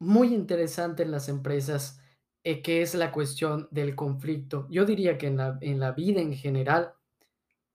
muy interesante en las empresas eh, que es la cuestión del conflicto. Yo diría que en la, en la vida en general,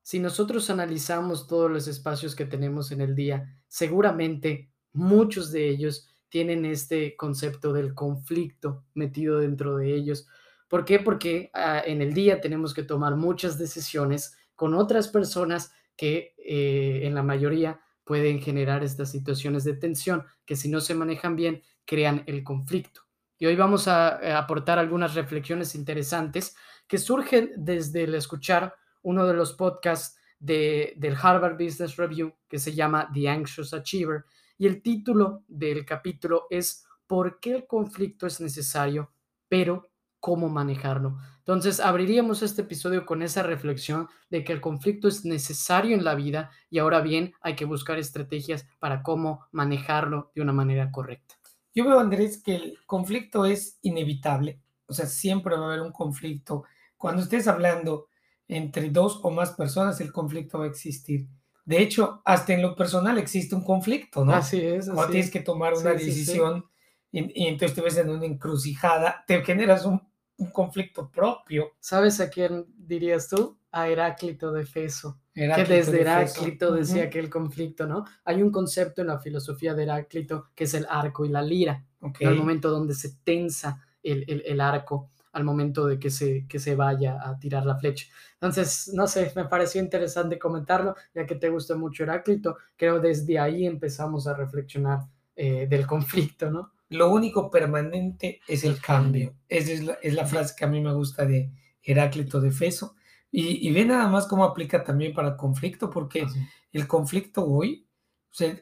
si nosotros analizamos todos los espacios que tenemos en el día, seguramente muchos de ellos tienen este concepto del conflicto metido dentro de ellos. ¿Por qué? Porque ah, en el día tenemos que tomar muchas decisiones con otras personas que eh, en la mayoría pueden generar estas situaciones de tensión que si no se manejan bien crean el conflicto. Y hoy vamos a eh, aportar algunas reflexiones interesantes que surgen desde el escuchar uno de los podcasts de, del Harvard Business Review que se llama The Anxious Achiever. Y el título del capítulo es ¿Por qué el conflicto es necesario, pero cómo manejarlo? Entonces, abriríamos este episodio con esa reflexión de que el conflicto es necesario en la vida y ahora bien hay que buscar estrategias para cómo manejarlo de una manera correcta. Yo veo, Andrés, que el conflicto es inevitable. O sea, siempre va a haber un conflicto. Cuando estés hablando entre dos o más personas, el conflicto va a existir. De hecho, hasta en lo personal existe un conflicto, ¿no? Así es. Cuando tienes que tomar una decisión Y, entonces te ves en una encrucijada, te generas un, un, conflicto propio. ¿Sabes a quién dirías tú? A Heráclito de Feso que desde Heráclito decía que el conflicto, ¿no? Hay un concepto en la filosofía de Heráclito que es el arco y la lira, okay. el momento donde se tensa el, el, el, arco al momento de que se, que se vaya a tirar la flecha. Entonces, no sé, me pareció interesante comentarlo, ya que te gusta mucho Heráclito, creo desde ahí empezamos a reflexionar eh, del conflicto, ¿no? Lo único permanente es el cambio. Esa es la, es la frase que a mí me gusta de Heráclito de Feso y, y, ve nada más cómo aplica también para el conflicto, porque -huh. el conflicto hoy o sea,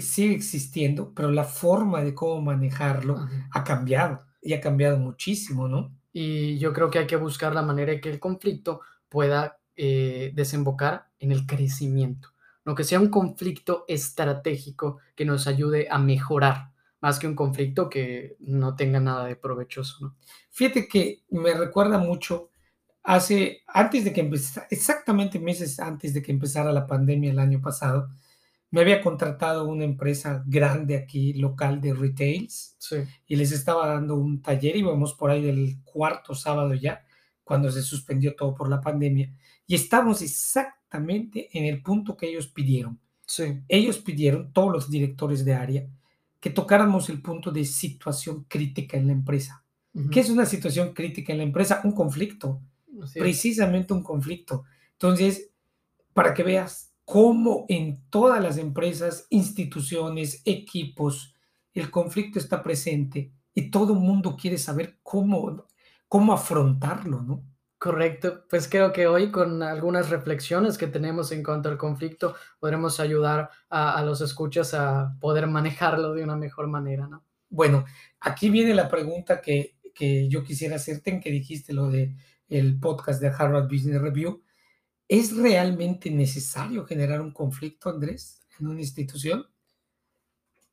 sigue existiendo, pero la forma de cómo manejarlo -huh. ha cambiado y ha cambiado muchísimo, ¿no? Y yo creo que hay que buscar la manera de que el conflicto pueda eh, desembocar en el crecimiento, no que sea un conflicto estratégico que nos ayude a mejorar, más que un conflicto que no tenga nada de provechoso, ¿no? Fíjate que me recuerda mucho hace, antes de que empezara, exactamente meses antes de que empezara la pandemia el año pasado, me había contratado una empresa grande aquí, local de retails, sí. y les estaba dando un taller, íbamos por ahí del cuarto sábado ya, cuando se suspendió todo por la pandemia, y estamos exactamente en el punto que ellos pidieron. Sí. Ellos pidieron, todos los directores de área, que tocáramos el punto de situación crítica en la empresa. Uh -huh. ¿Qué es una situación crítica en la empresa? Un conflicto precisamente un conflicto. Entonces, para que veas cómo en todas las empresas, instituciones, equipos, el conflicto está presente y todo el mundo quiere saber cómo, cómo afrontarlo, ¿no? Correcto, pues creo que hoy con algunas reflexiones que tenemos en cuanto al conflicto podremos ayudar a, a los escuchas a poder manejarlo de una mejor manera, ¿no? Bueno, aquí viene la pregunta que, que yo quisiera hacerte en que dijiste lo de el podcast de Harvard Business Review. ¿Es realmente necesario generar un conflicto, Andrés, en una institución?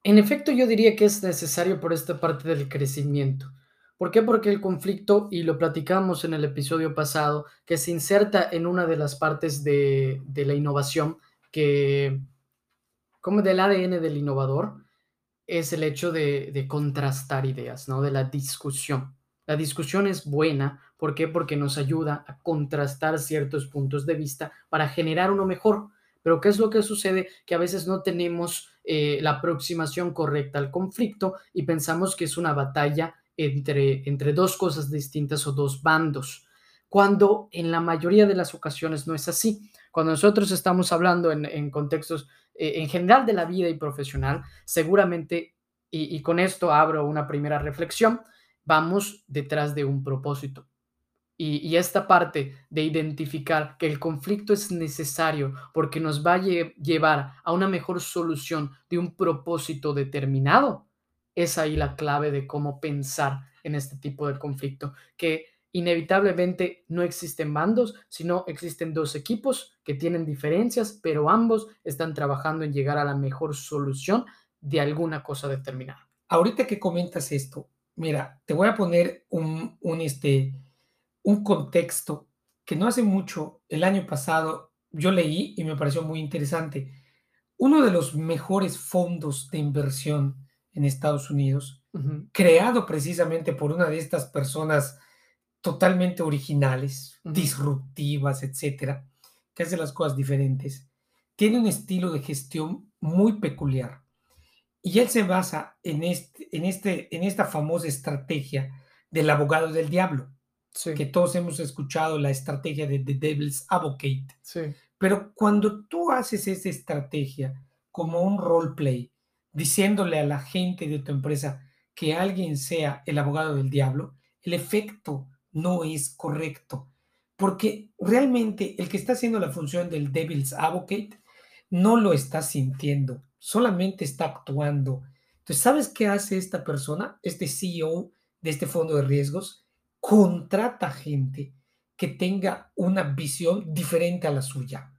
En efecto, yo diría que es necesario por esta parte del crecimiento. ¿Por qué? Porque el conflicto, y lo platicamos en el episodio pasado, que se inserta en una de las partes de, de la innovación, que como del ADN del innovador, es el hecho de, de contrastar ideas, ¿no? De la discusión. La discusión es buena, ¿por qué? Porque nos ayuda a contrastar ciertos puntos de vista para generar uno mejor. Pero ¿qué es lo que sucede? Que a veces no tenemos eh, la aproximación correcta al conflicto y pensamos que es una batalla entre, entre dos cosas distintas o dos bandos, cuando en la mayoría de las ocasiones no es así. Cuando nosotros estamos hablando en, en contextos eh, en general de la vida y profesional, seguramente, y, con esto abro una primera reflexión, vamos detrás de un propósito. Y, esta parte de identificar que el conflicto es necesario porque nos va a lle llevar a una mejor solución de un propósito determinado, es ahí la clave de cómo pensar en este tipo de conflicto, que inevitablemente no existen bandos, sino existen dos equipos que tienen diferencias, pero ambos están trabajando en llegar a la mejor solución de alguna cosa determinada. Ahorita que comentas esto, mira, te voy a poner un, un, este, un contexto que no hace mucho, el año pasado, yo leí y me pareció muy interesante. Uno de los mejores fondos de inversión en Estados Unidos, uh -huh. creado precisamente por una de estas personas totalmente originales, uh -huh. disruptivas, etcétera, que hace las cosas diferentes, tiene un estilo de gestión muy peculiar. Y él se basa en, este, en, este, en esta famosa estrategia del abogado del diablo, sí. que todos hemos escuchado la estrategia de The Devil's Advocate. Sí. Pero cuando tú haces esa estrategia como un roleplay, diciéndole a la gente de tu empresa que alguien sea el abogado del diablo, el efecto no es correcto. Porque realmente el que está haciendo la función del Devil's Advocate no lo está sintiendo, solamente está actuando. Entonces, ¿sabes qué hace esta persona, este CEO de este fondo de riesgos? Contrata gente que tenga una visión diferente a la suya.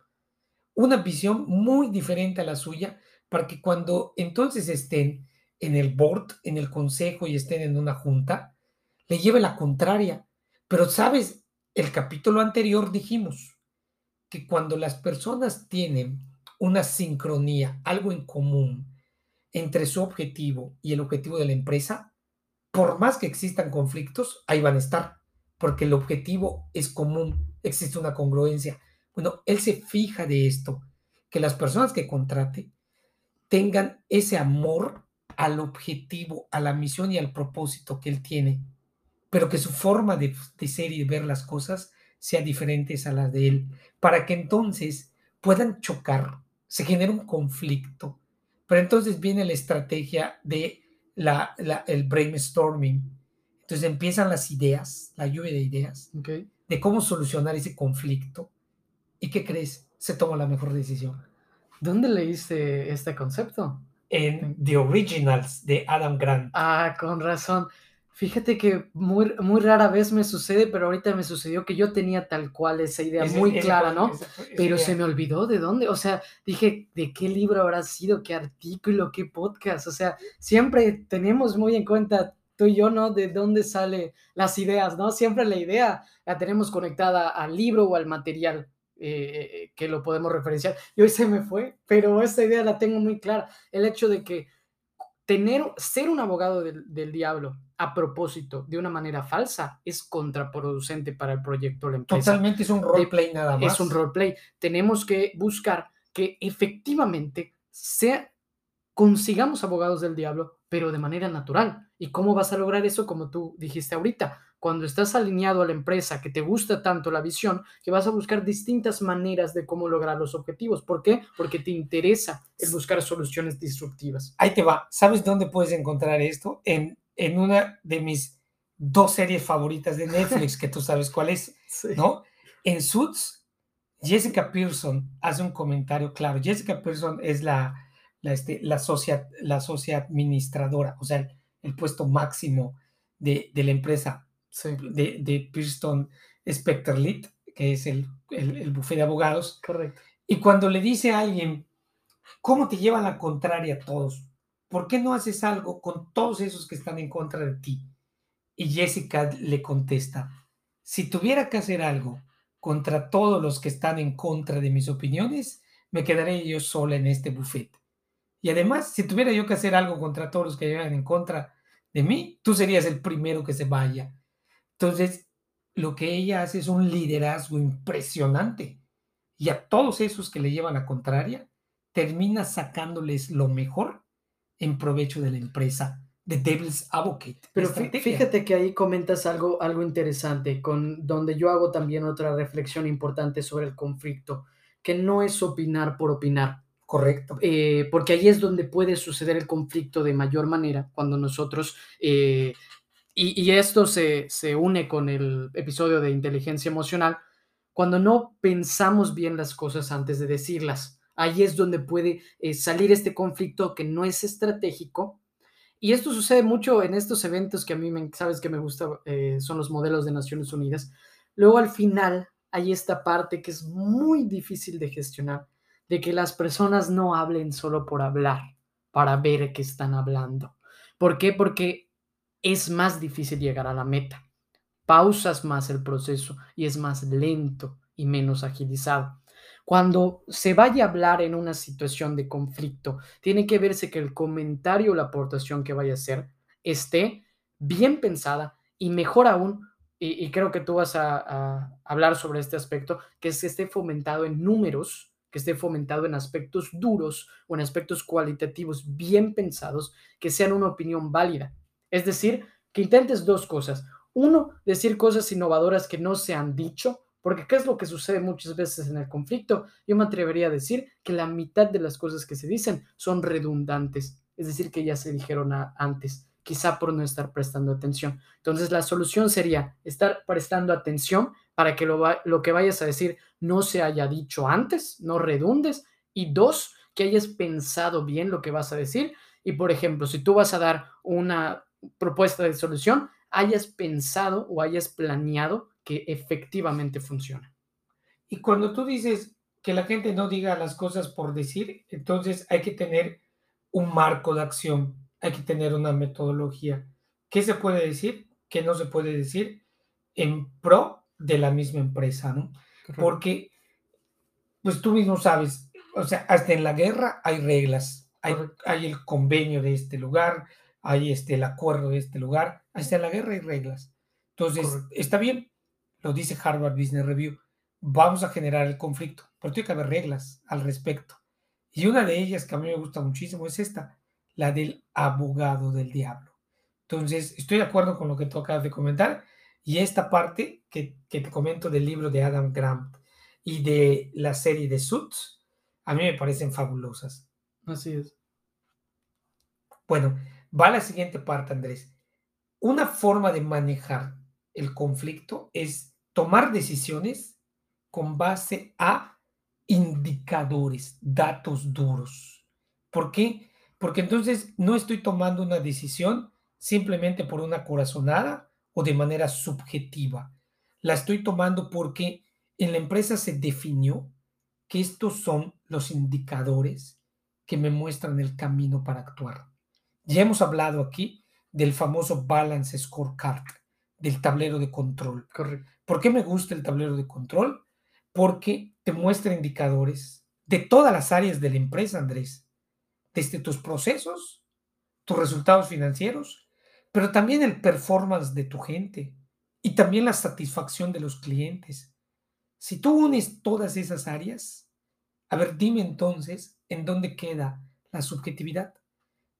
Una visión muy diferente a la suya para que cuando entonces estén en el board, en el consejo y estén en una junta, le lleve la contraria. Pero, ¿sabes? El capítulo anterior dijimos que cuando las personas tienen una sincronía, algo en común entre su objetivo y el objetivo de la empresa, por más que existan conflictos, ahí van a estar, porque el objetivo es común, existe una congruencia. Bueno, él se fija de esto, que las personas que contrate tengan ese amor al objetivo, a la misión y al propósito que él tiene, pero que su forma de, de ser y de ver las cosas sea diferente a la de él, para que entonces puedan chocar se genera un conflicto. Pero entonces viene la estrategia de la, la, el brainstorming. Entonces empiezan las ideas, la lluvia de ideas, okay. de cómo solucionar ese conflicto. ¿Y qué crees? Se toma la mejor decisión. ¿Dónde leíste este concepto? En The Originals de Adam Grant. Ah, con razón. Fíjate que muy, muy rara vez me sucede, pero ahorita me sucedió que yo tenía tal cual esa idea ese, muy clara, ¿no? Pero se me olvidó de dónde, o sea, dije, ¿de qué libro habrá sido? ¿Qué artículo? ¿Qué podcast? O sea, siempre tenemos muy en cuenta tú y yo, ¿no? De dónde salen las ideas, ¿no? Siempre la idea la tenemos conectada al libro o al material eh, que lo podemos referenciar. Y hoy se me fue, pero esta idea la tengo muy clara. El hecho de que tener, ser un abogado del, del, diablo a propósito de una manera falsa es contraproducente para el proyecto la empresa. Totalmente es un roleplay nada más. Es un roleplay. Tenemos que buscar que efectivamente sea, consigamos abogados del diablo, pero de manera natural. ¿Y cómo vas a lograr eso? Como tú dijiste ahorita, cuando estás alineado a la empresa, que te gusta tanto la visión, que vas a buscar distintas maneras de cómo lograr los objetivos. ¿Por qué? Porque te interesa el buscar soluciones disruptivas. Ahí te va. ¿Sabes dónde puedes encontrar esto? En, en una de mis dos series favoritas de Netflix, que tú sabes cuál es, sí. ¿no? En Suits, Jessica Pearson hace un comentario claro. Jessica Pearson es la, la, este, la, socia, la socia administradora, o sea, el, el puesto máximo de, de la empresa sí. de, de Pearson Specter Lead, que es el, el, el bufete de abogados. Correcto. Y cuando le dice a alguien, ¿cómo te llevan la contraria a todos? ¿Por qué no haces algo con todos esos que están en contra de ti? Y Jessica le contesta, si tuviera que hacer algo contra todos los que están en contra de mis opiniones, me quedaré yo sola en este bufete. Y además, si tuviera yo que hacer algo contra todos los que llegan en contra de mí, tú serías el primero que se vaya. Entonces, lo que ella hace es un liderazgo impresionante. Y a todos esos que le llevan la contraria, termina sacándoles lo mejor en provecho de la empresa. The Devil's Advocate. Pero fíjate que ahí comentas algo, algo interesante, con donde yo hago también otra reflexión importante sobre el conflicto, que no es opinar por opinar. Correcto. Eh, porque ahí es donde puede suceder el conflicto de mayor manera, cuando nosotros, eh, y, esto se, se une con el episodio de inteligencia emocional, cuando no pensamos bien las cosas antes de decirlas. Ahí es donde puede eh, salir este conflicto que no es estratégico Y esto sucede mucho en estos eventos que a mí, me, sabes que me gusta, eh, son los modelos de Naciones Unidas. Luego al final hay esta parte que es muy difícil de gestionar, de que las personas no hablen solo por hablar, para ver qué están hablando. ¿Por qué? Porque es más difícil llegar a la meta. Pausas más el proceso y es más lento y menos agilizado. Cuando se vaya a hablar en una situación de conflicto, tiene que verse que el comentario o la aportación que vaya a hacer esté bien pensada y mejor aún, y, creo que tú vas a, hablar sobre este aspecto, que es que esté fomentado en números, que esté fomentado en aspectos duros o en aspectos cualitativos bien pensados, que sean una opinión válida. Es decir, que intentes dos cosas. Uno, decir cosas innovadoras que no se han dicho porque ¿qué es lo que sucede muchas veces en el conflicto? Yo me atrevería a decir que la mitad de las cosas que se dicen son redundantes, es decir, que ya se dijeron antes, quizá por no estar prestando atención. Entonces, la solución sería estar prestando atención para que lo, lo que vayas a decir no se haya dicho antes, no redundes, y dos, que hayas pensado bien lo que vas a decir. Y, por ejemplo, si tú vas a dar una propuesta de solución, hayas pensado o hayas planeado que efectivamente funciona. Y cuando tú dices que la gente no diga las cosas por decir, entonces hay que tener un marco de acción, hay que tener una metodología. ¿Qué se puede decir? ¿Qué no se puede decir? En pro de la misma empresa, ¿no? Porque, pues tú mismo sabes, o sea, hasta en la guerra hay reglas, hay, hay, el convenio de este lugar, hay este, el acuerdo de este lugar, hasta la guerra hay reglas. Entonces, está bien, lo dice Harvard Business Review, vamos a generar el conflicto, pero tiene que haber reglas al respecto. Y una de ellas que a mí me gusta muchísimo es esta, la del abogado del diablo. Entonces, estoy de acuerdo con lo que tú acabas de comentar y esta parte que, que te comento del libro de Adam Grant y de la serie de Suits, a mí me parecen fabulosas. Así es. Bueno, va la siguiente parte, Andrés. Una forma de manejar el conflicto es tomar decisiones con base a indicadores, datos duros. ¿Por qué? Porque entonces no estoy tomando una decisión simplemente por una corazonada o de manera subjetiva. La estoy tomando porque en la empresa se definió que estos son los indicadores que me muestran el camino para actuar. Ya hemos hablado aquí del famoso Balance Scorecard, del tablero de control. Correcto. ¿Por qué me gusta el tablero de control? Porque te muestra indicadores de todas las áreas de la empresa, Andrés, desde tus procesos, tus resultados financieros, pero también el performance de tu gente y también la satisfacción de los clientes. Si tú unes todas esas áreas, a ver, dime entonces en dónde queda la subjetividad,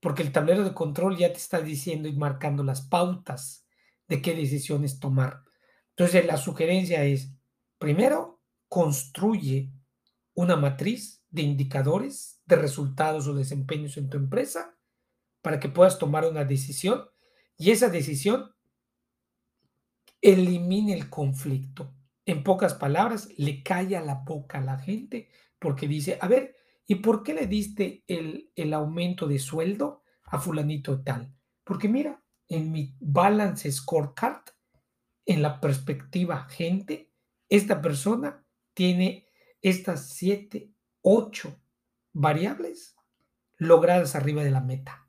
porque el tablero de control ya te está diciendo y marcando las pautas de qué decisiones tomar. Entonces, la sugerencia es, primero, construye una matriz de indicadores de resultados o desempeños en tu empresa para que puedas tomar una decisión y esa decisión elimine el conflicto. En pocas palabras, le calla la boca a la gente porque dice, a ver, ¿y por qué le diste el, el aumento de sueldo a fulanito tal? Porque mira, en mi balance scorecard, en la perspectiva gente, esta persona tiene estas siete, ocho variables logradas arriba de la meta.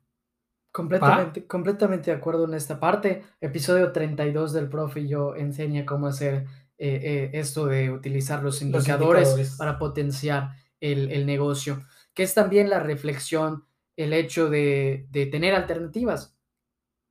Completamente, completamente de acuerdo en esta parte. Episodio 32 del profe y yo enseña cómo hacer eh, eh, esto de utilizar los indicadores, para potenciar el, negocio, que es también la reflexión, el hecho de, de tener alternativas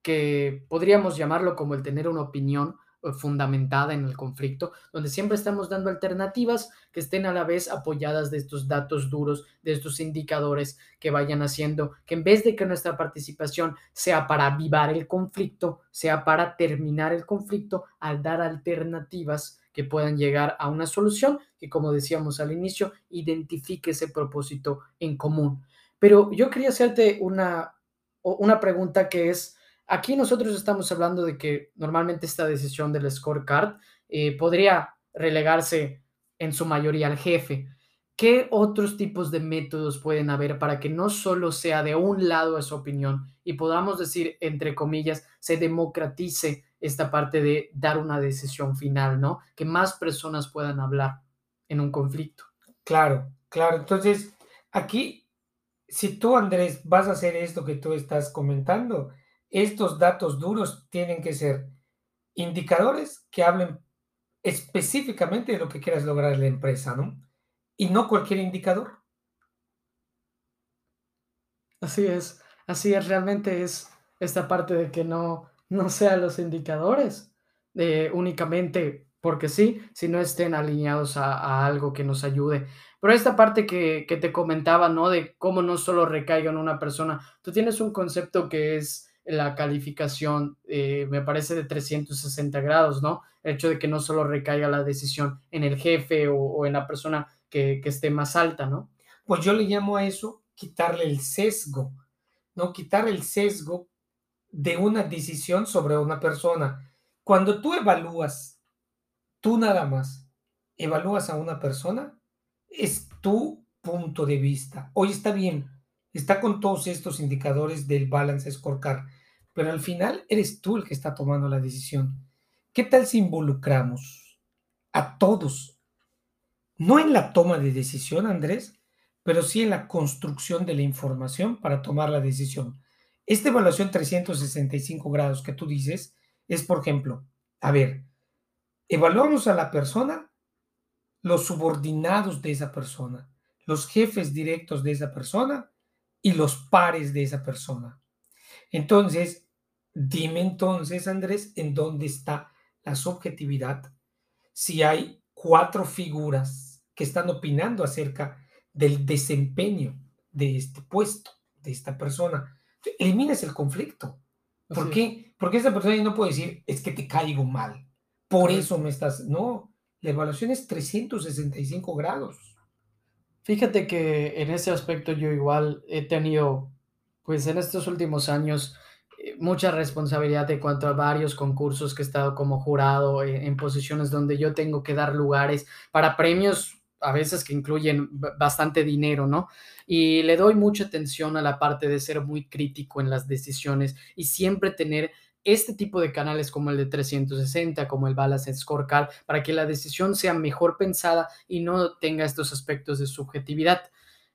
que podríamos llamarlo como el tener una opinión eh, fundamentada en el conflicto, donde siempre estamos dando alternativas que estén a la vez apoyadas de estos datos duros, de estos indicadores que vayan haciendo que en vez de que nuestra participación sea para avivar el conflicto, sea para terminar el conflicto, al dar alternativas que puedan llegar a una solución que, como decíamos al inicio, identifique ese propósito en común. Pero yo quería hacerte una, una pregunta que es, Aquí nosotros estamos hablando de que normalmente esta decisión del scorecard eh, podría relegarse en su mayoría al jefe, ¿qué otros tipos de métodos pueden haber para que no solo sea de un lado esa opinión y podamos decir, entre comillas, se democratice esta parte de dar una decisión final, ¿no? Que más personas puedan hablar en un conflicto. Claro, claro. Entonces, aquí, si tú, Andrés, vas a hacer esto que tú estás comentando, estos datos duros tienen que ser indicadores que hablen específicamente de lo que quieras lograr en la empresa, ¿no? Y no cualquier indicador. Así es, así es, realmente es esta parte de que no, no sean los indicadores de únicamente porque sí, si no estén alineados a, a, algo que nos ayude. Pero esta parte que, que te comentaba, ¿no? De cómo no solo recaiga en una persona, tú tienes un concepto que es la calificación, eh, me parece de 360 grados, ¿no? El hecho de que no solo recaiga la decisión en el jefe o, o en la persona que, que, esté más alta, ¿no? Pues yo le llamo a eso quitarle el sesgo, ¿no? Quitar el sesgo de una decisión sobre una persona. Cuando tú evalúas, tú nada más evalúas a una persona, es tu punto de vista. Hoy está bien, está con todos estos indicadores del balance scorecard, pero al final eres tú el que está tomando la decisión. ¿Qué tal si involucramos a todos? No en la toma de decisión, Andrés, pero sí en la construcción de la información para tomar la decisión. Esta evaluación 365 grados que tú dices es, por ejemplo, a ver, evaluamos a la persona, los subordinados de esa persona, los jefes directos de esa persona y los pares de esa persona. Entonces, Dime entonces, Andrés, en dónde está la subjetividad si hay cuatro figuras que están opinando acerca del desempeño de este puesto, de esta persona. Eliminas el conflicto. ¿Por qué? Porque esta persona no puede decir, es que te caigo mal. Por eso me estás... No, la evaluación es 365 grados. Fíjate que en ese aspecto yo igual he tenido, pues en estos últimos años, mucha responsabilidad de cuanto a varios concursos que he estado como jurado en, en, posiciones donde yo tengo que dar lugares para premios a veces que incluyen bastante dinero, ¿no? Y le doy mucha atención a la parte de ser muy crítico en las decisiones y siempre tener este tipo de canales como el de 360, como el Balance Scorecard, para que la decisión sea mejor pensada y no tenga estos aspectos de subjetividad.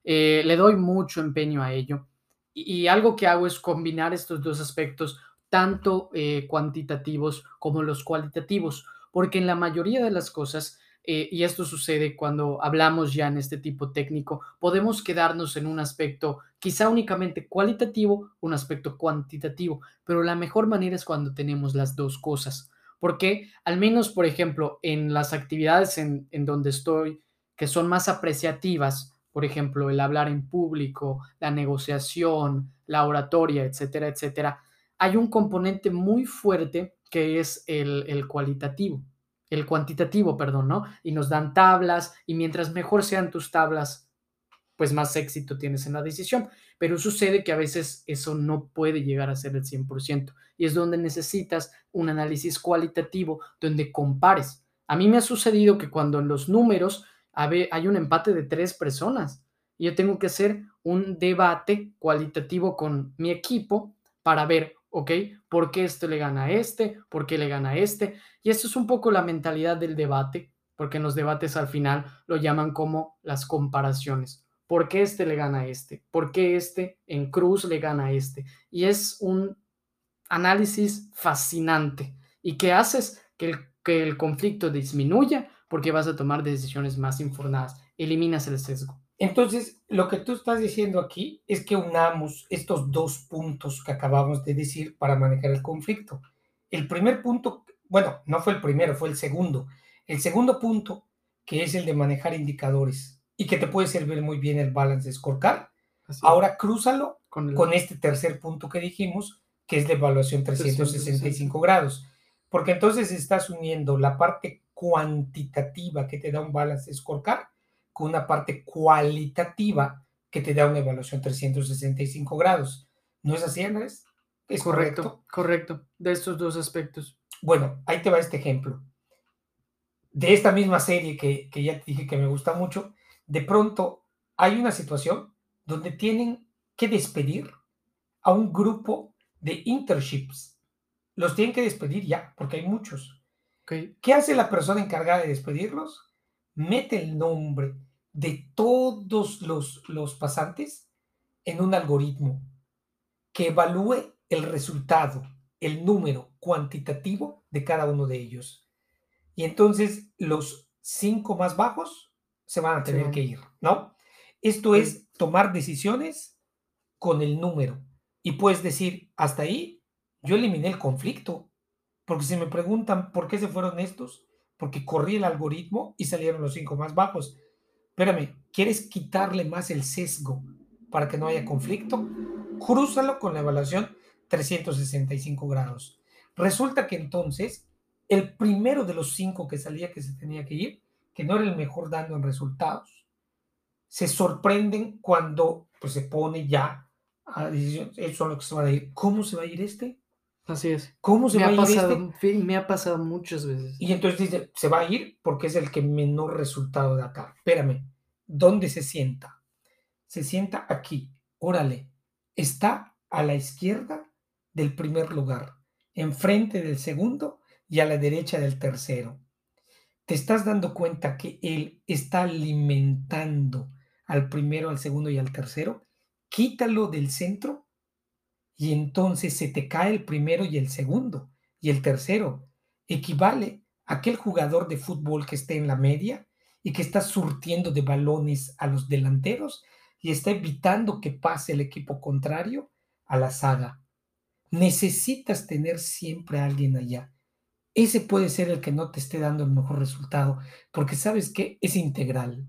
Eh, le doy mucho empeño a ello y, algo que hago es combinar estos dos aspectos, tanto eh, cuantitativos como los cualitativos, porque en la mayoría de las cosas, eh, y esto sucede cuando hablamos ya en este tipo técnico, podemos quedarnos en un aspecto quizá únicamente cualitativo, un aspecto cuantitativo, pero la mejor manera es cuando tenemos las dos cosas. Porque al menos, por ejemplo, en las actividades en, en donde estoy, que son más apreciativas, por ejemplo, el hablar en público, la negociación, la oratoria, etcétera, etcétera, hay un componente muy fuerte que es el, el cualitativo, el cuantitativo, perdón, ¿no? Y nos dan tablas y mientras mejor sean tus tablas, pues más éxito tienes en la decisión. Pero sucede que a veces eso no puede llegar a ser el 100% y es donde necesitas un análisis cualitativo donde compares. A mí me ha sucedido que cuando en los números hay un empate de tres personas. Yo tengo que hacer un debate cualitativo con mi equipo para ver, ok, por qué esto le gana a este, por qué le gana a este. Y esto es un poco la mentalidad del debate, porque en los debates al final lo llaman como las comparaciones. ¿Por qué este le gana a este? ¿Por qué este en cruz le gana a este? Y es un análisis fascinante y que haces que el, que el conflicto disminuya porque vas a tomar decisiones más informadas. Eliminas el sesgo. Entonces, lo que tú estás diciendo aquí es que unamos estos dos puntos que acabamos de decir para manejar el conflicto. El primer punto, bueno, no fue el primero, fue el segundo. El segundo punto, que es el de manejar indicadores y que te puede servir muy bien el balance scorecard. Ahora crúzalo con, el... con, este tercer punto que dijimos, que es la evaluación 365 grados. Porque entonces estás uniendo la parte cuantitativa que te da un balance scorecard con una parte cualitativa que te da una evaluación 365 grados. ¿No es así, Andrés? ¿Es correcto, correcto, correcto, de estos dos aspectos. Bueno, ahí te va este ejemplo. De esta misma serie que, que ya te dije que me gusta mucho, de pronto hay una situación donde tienen que despedir a un grupo de internships. Los tienen que despedir ya, porque hay muchos. ¿Qué hace la persona encargada de despedirlos? Mete el nombre de todos los, los pasantes en un algoritmo que evalúe el resultado, el número cuantitativo de cada uno de ellos. Y entonces los cinco más bajos se van a tener que ir, ¿no? Esto es tomar decisiones con el número. Y puedes decir, hasta ahí yo eliminé el conflicto. Porque si me preguntan por qué se fueron estos, porque corrí el algoritmo y salieron los cinco más bajos. Espérame, ¿quieres quitarle más el sesgo para que no haya conflicto? Crúzalo con la evaluación 365 grados. Resulta que entonces el primero de los cinco que salía que se tenía que ir, que no era el mejor dando en resultados, se sorprenden cuando pues, se pone ya a decisión, eso es lo que se va a ir. ¿Cómo se va a ir este? Así es. ¿Cómo se me va ha a ir pasado, este? Me ha pasado muchas veces. Y entonces dice, se va a ir porque es el que menor resultado de acá. Espérame, ¿dónde se sienta? Se sienta aquí. Órale, está a la izquierda del primer lugar, enfrente del segundo y a la derecha del tercero. Te estás dando cuenta que él está alimentando al primero, al segundo y al tercero. Quítalo del centro y entonces se te cae el primero y el segundo y el tercero. Equivale a aquel jugador de fútbol que esté en la media y que está surtiendo de balones a los delanteros y está evitando que pase el equipo contrario a la saga. Necesitas tener siempre a alguien allá. Ese puede ser el que no te esté dando el mejor resultado, porque sabes que es integral.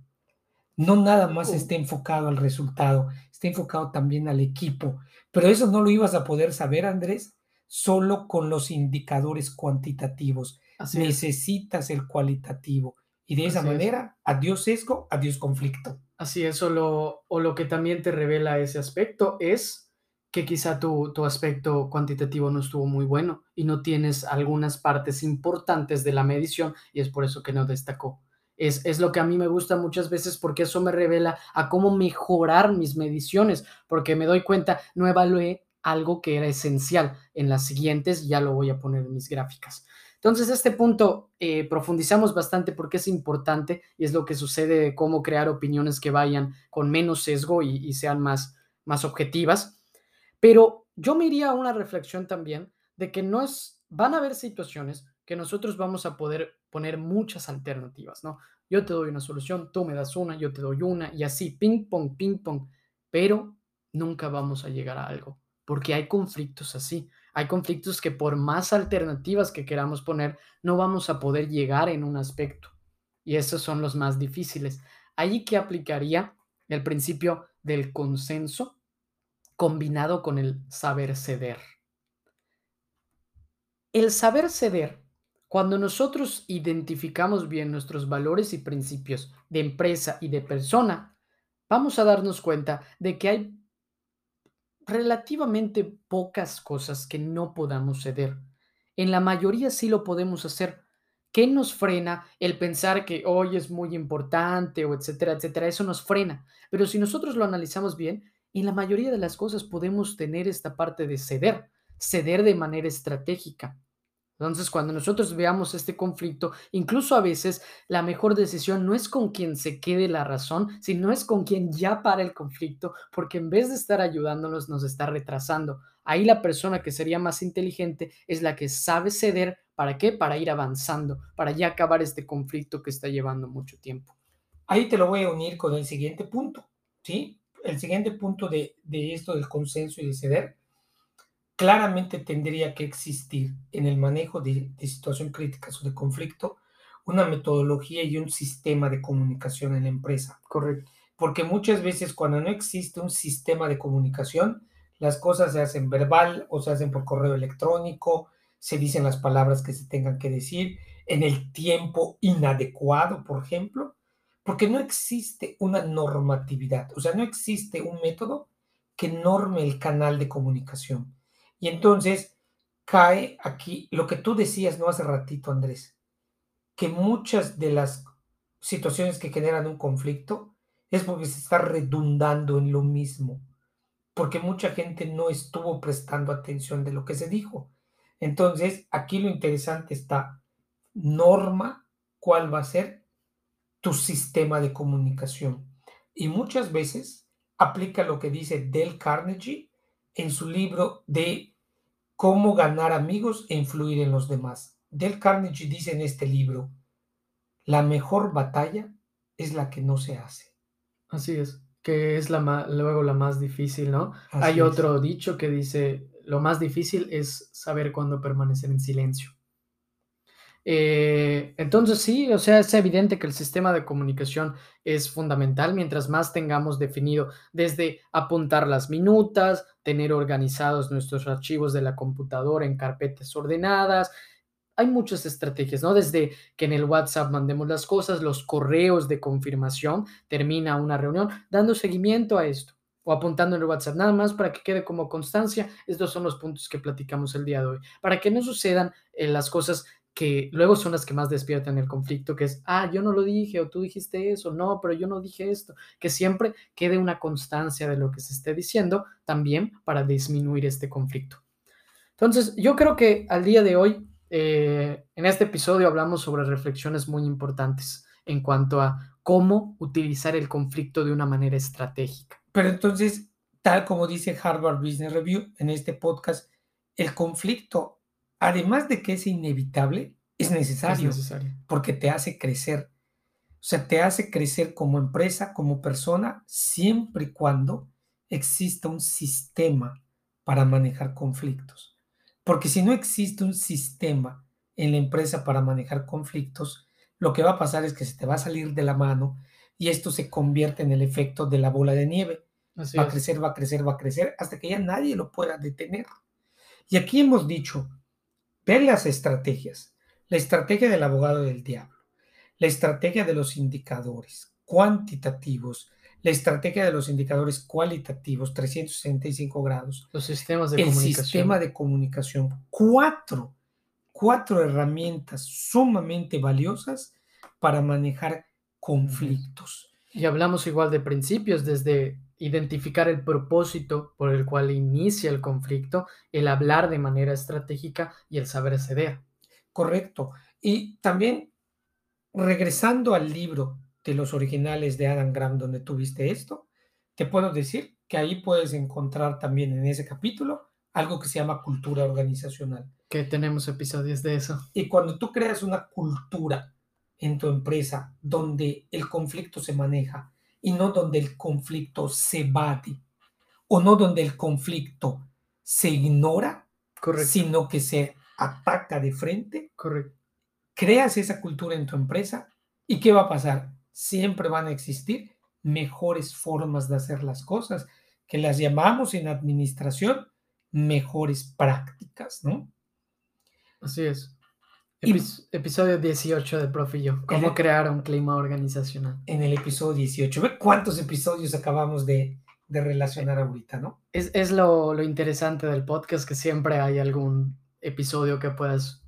No nada más Oh. está enfocado al resultado, está enfocado también al equipo. Pero eso no lo ibas a poder saber, Andrés, solo con los indicadores cuantitativos. Así es. Necesitas el cualitativo. Y de esa Así es. manera, adiós sesgo, adiós conflicto. Así es, o lo, o lo que también te revela ese aspecto es que quizá tu, tu aspecto cuantitativo no estuvo muy bueno y no tienes algunas partes importantes de la medición y es por eso que no destacó. Es, es lo que a mí me gusta muchas veces porque eso me revela a cómo mejorar mis mediciones, porque me doy cuenta, no evalué algo que era esencial. En las siguientes ya lo voy a poner en mis gráficas. Entonces, este punto eh, profundizamos bastante porque es importante y es lo que sucede de cómo crear opiniones que vayan con menos sesgo y, sean más, más objetivas. Pero yo me iría a una reflexión también de que no es, van a haber situaciones que nosotros vamos a poder poner muchas alternativas, ¿no? Yo te doy una solución, tú me das una, yo te doy una y así, ping pong, ping pong, pero nunca vamos a llegar a algo, porque hay conflictos así, hay conflictos que por más alternativas que queramos poner, no vamos a poder llegar en un aspecto, y esos son los más difíciles. Allí que aplicaría el principio del consenso combinado con el saber ceder. El saber ceder, cuando nosotros identificamos bien nuestros valores y principios de empresa y de persona, vamos a darnos cuenta de que hay relativamente pocas cosas que no podamos ceder. En la mayoría sí lo podemos hacer. ¿Qué nos frena el pensar que hoy es muy importante o etcétera, etcétera? Eso nos frena. Pero si nosotros lo analizamos bien, en la mayoría de las cosas podemos tener esta parte de ceder, ceder de manera estratégica. Entonces, cuando nosotros veamos este conflicto, incluso a veces la mejor decisión no es con quien se quede la razón, sino es con quien ya para el conflicto, porque en vez de estar ayudándonos, nos está retrasando. Ahí la persona que sería más inteligente es la que sabe ceder. ¿Para qué? Para ir avanzando, para ya acabar este conflicto que está llevando mucho tiempo. Ahí te lo voy a unir con el siguiente punto, ¿sí? El siguiente punto de, de esto del consenso y de ceder claramente tendría que existir en el manejo de, de situación críticas o de conflicto una metodología y un sistema de comunicación en la empresa. Correcto. Porque muchas veces cuando no existe un sistema de comunicación, las cosas se hacen verbal o se hacen por correo electrónico, se dicen las palabras que se tengan que decir en el tiempo inadecuado, por ejemplo, porque no existe una normatividad, o sea, no existe un método que norme el canal de comunicación. Y entonces cae aquí lo que tú decías no hace ratito, Andrés, que muchas de las situaciones que generan un conflicto es porque se está redundando en lo mismo, porque mucha gente no estuvo prestando atención de lo que se dijo. Entonces, aquí lo interesante está, norma, cuál va a ser tu sistema de comunicación. Y muchas veces aplica lo que dice Dale Carnegie en su libro de cómo ganar amigos e influir en los demás. Dale Carnegie dice en este libro, la mejor batalla es la que no se hace. Así es, que es la luego la más difícil, ¿no? Hay otro dicho que dice, lo más difícil es saber cuándo permanecer en silencio. Eh, entonces sí, o sea, es evidente que el sistema de comunicación es fundamental mientras más tengamos definido desde apuntar las minutas, tener organizados nuestros archivos de la computadora en carpetas ordenadas. Hay muchas estrategias, ¿no? Desde que en el WhatsApp mandemos las cosas, los correos de confirmación, termina una reunión, dando seguimiento a esto o apuntando en el WhatsApp, nada más para que quede como constancia. Estos son los puntos que platicamos el día de hoy, para que no sucedan eh, las cosas que luego son las que más despiertan el conflicto, que es, ah, yo no lo dije o tú dijiste eso, no, pero yo no dije esto, que siempre quede una constancia de lo que se esté diciendo también para disminuir este conflicto. Entonces, yo creo que al día de hoy, eh, en este episodio hablamos sobre reflexiones muy importantes en cuanto a cómo utilizar el conflicto de una manera estratégica. Pero entonces, tal como dice Harvard Business Review en este podcast, el conflicto además de que es inevitable, es necesario, porque te hace crecer. O sea, te hace crecer como empresa, como persona, siempre y cuando exista un sistema para manejar conflictos. Porque si no existe un sistema en la empresa para manejar conflictos, lo que va a pasar es que se te va a salir de la mano y esto se convierte en el efecto de la bola de nieve. va a crecer, va a crecer, va a crecer, hasta que ya nadie lo pueda detener. Y aquí hemos dicho, Ver las estrategias. La estrategia del abogado del diablo. La estrategia de los indicadores cuantitativos. La estrategia de los indicadores cualitativos, 365 grados. Los sistemas de el comunicación. El sistema de comunicación. Cuatro, cuatro herramientas sumamente valiosas para manejar conflictos. Y hablamos igual de principios, desde identificar el propósito por el cual inicia el conflicto, el hablar de manera estratégica y el saber ceder. Correcto. Y también regresando al libro de los originales de Adam Graham donde tuviste esto, te puedo decir que ahí puedes encontrar también en ese capítulo algo que se llama cultura organizacional. Que tenemos episodios de eso. Y cuando tú creas una cultura en tu empresa donde el conflicto se maneja y no donde el conflicto se evade o no donde el conflicto se ignora, sino que se ataca de frente. Correcto. Creas esa cultura en tu empresa y ¿qué va a pasar? Siempre van a existir mejores formas de hacer las cosas, que las llamamos en administración mejores prácticas, ¿no? Así es episodio 18 de Profillo. ¿Cómo crear un clima organizacional? En el episodio 18. Ve cuántos episodios acabamos de, relacionar ahorita, ¿no? Es, lo, lo, interesante del podcast, que siempre hay algún episodio que puedas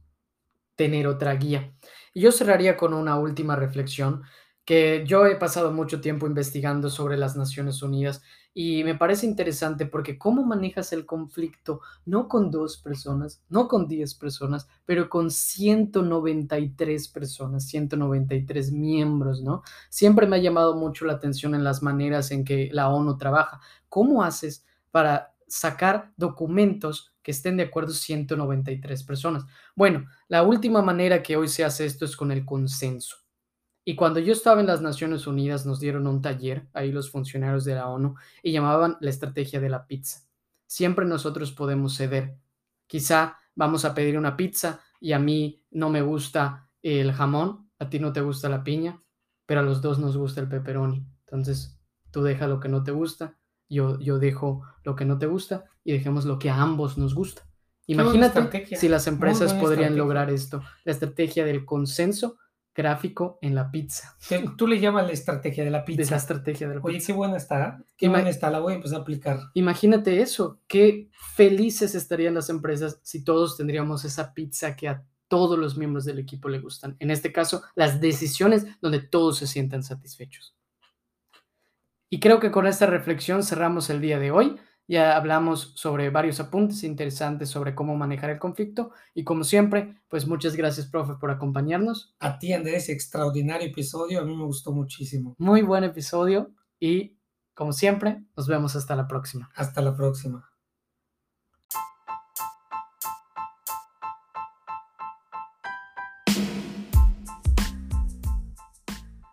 tener otra guía. Y yo cerraría con una última reflexión, que yo he pasado mucho tiempo investigando sobre las Naciones Unidas y me parece interesante porque cómo manejas el conflicto no con dos personas, no con diez personas, pero con 193 personas, 193 miembros, ¿no? Siempre me ha llamado mucho la atención en las maneras en que la ONU trabaja. ¿Cómo haces para sacar documentos que estén de acuerdo 193 personas? Bueno, la última manera que hoy se hace esto es con el consenso. Y cuando yo estaba en las Naciones Unidas nos dieron un taller, ahí los funcionarios de la ONU, y llamaban la estrategia de la pizza. Siempre nosotros podemos ceder. Quizá vamos a pedir una pizza y a mí no me gusta el jamón, a ti no te gusta la piña, pero a los dos nos gusta el pepperoni. Entonces, tú deja lo que no te gusta, yo, yo dejo lo que no te gusta y dejemos lo que a ambos nos gusta. Imagínate si las empresas podrían lograr esto, la estrategia del consenso gráfico en la pizza. Tú le llamas la estrategia de la pizza. De la estrategia de la Oye, qué buena está. Qué buena está, la voy a empezar a aplicar. Imagínate eso, qué felices estarían las empresas si todos tendríamos esa pizza que a todos los miembros del equipo le gustan. En este caso, las decisiones donde todos se sientan satisfechos. Y creo que con esta reflexión cerramos el día de hoy. Ya hablamos sobre varios apuntes interesantes sobre cómo manejar el conflicto y como siempre, pues muchas gracias, profe, por acompañarnos. A ti, Andrés, extraordinario episodio, a mí me gustó muchísimo. Muy buen episodio y como siempre, nos vemos hasta la próxima. Hasta la próxima.